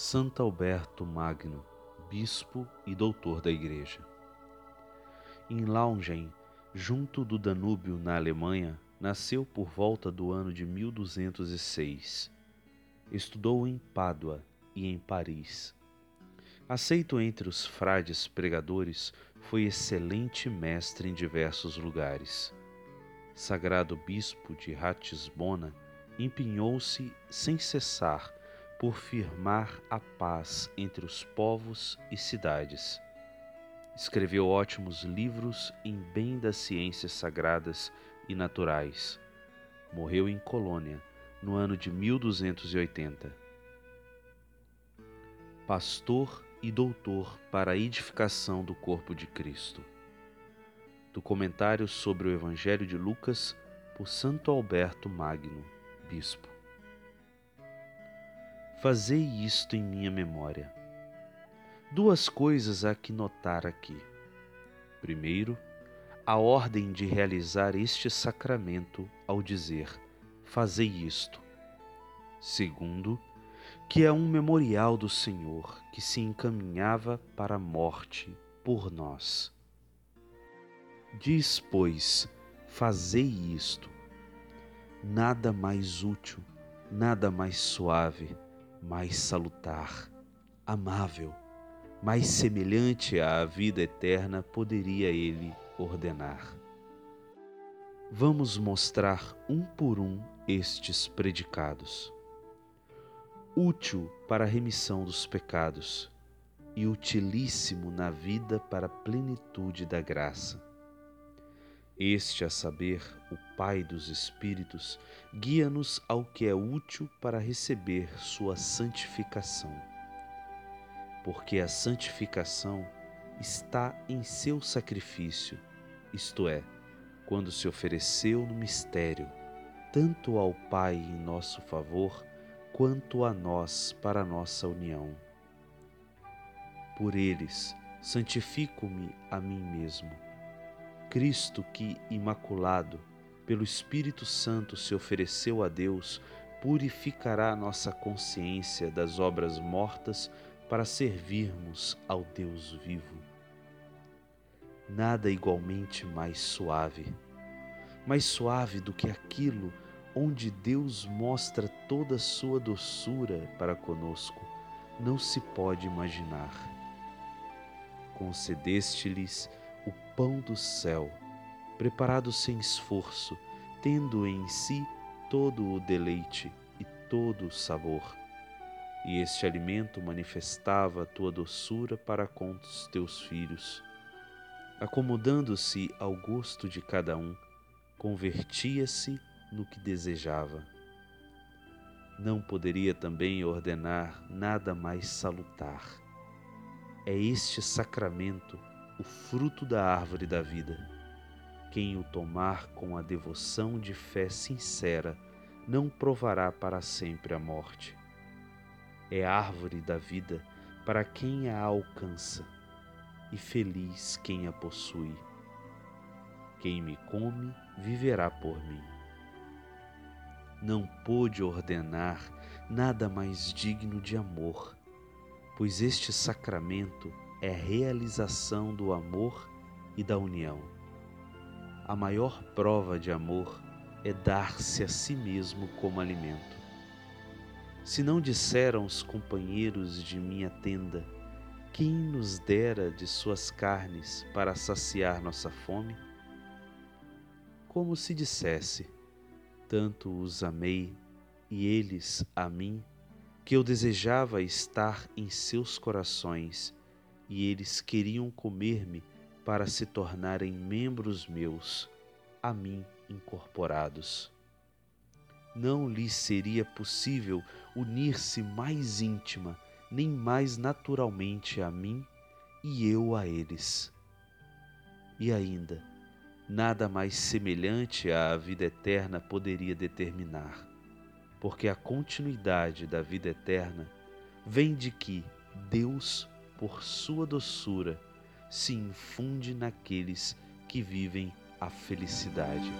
Santo Alberto Magno, bispo e doutor da Igreja. Em Laungen, junto do Danúbio, na Alemanha, nasceu por volta do ano de 1206. Estudou em Pádua e em Paris. Aceito entre os frades pregadores, foi excelente mestre em diversos lugares. Sagrado bispo de Ratisbona, empenhou-se sem cessar por firmar a paz entre os povos e cidades. Escreveu ótimos livros em bem das ciências sagradas e naturais. Morreu em Colônia no ano de 1280. Pastor e doutor para a edificação do corpo de Cristo. Do comentário sobre o Evangelho de Lucas por Santo Alberto Magno, bispo. Fazei isto em minha memória. Duas coisas há que notar aqui. Primeiro, a ordem de realizar este sacramento ao dizer: Fazei isto. Segundo, que é um memorial do Senhor que se encaminhava para a morte por nós. Diz, pois, fazei isto. Nada mais útil, nada mais suave, mais salutar, amável, mais semelhante à vida eterna poderia ele ordenar. Vamos mostrar um por um estes predicados. Útil para a remissão dos pecados e utilíssimo na vida para a plenitude da graça este, a saber, o Pai dos Espíritos, guia-nos ao que é útil para receber sua santificação. Porque a santificação está em seu sacrifício, isto é, quando se ofereceu no mistério, tanto ao Pai em nosso favor, quanto a nós para nossa união. Por eles, santifico-me a mim mesmo Cristo, que, imaculado, pelo Espírito Santo se ofereceu a Deus, purificará nossa consciência das obras mortas para servirmos ao Deus vivo. Nada igualmente mais suave, mais suave do que aquilo onde Deus mostra toda a sua doçura para conosco, não se pode imaginar. Concedeste-lhes o pão do céu, preparado sem esforço, tendo em si todo o deleite e todo o sabor. E este alimento manifestava a tua doçura para com os teus filhos. Acomodando-se ao gosto de cada um, convertia-se no que desejava. Não poderia também ordenar nada mais salutar. É este sacramento o fruto da árvore da vida. Quem o tomar com a devoção de fé sincera não provará para sempre a morte. É árvore da vida para quem a alcança, e feliz quem a possui. Quem me come viverá por mim. Não pôde ordenar nada mais digno de amor, pois este sacramento é realização do amor e da união. A maior prova de amor é dar-se a si mesmo como alimento. Se não disseram os companheiros de minha tenda, quem nos dera de suas carnes para saciar nossa fome? Como se dissesse, tanto os amei e eles a mim, que eu desejava estar em seus corações e eles queriam comer-me para se tornarem membros meus, a mim incorporados. Não lhes seria possível unir-se mais íntima, nem mais naturalmente a mim e eu a eles. E ainda, nada mais semelhante à vida eterna poderia determinar, porque a continuidade da vida eterna vem de que Deus por sua doçura, se infunde naqueles que vivem a felicidade.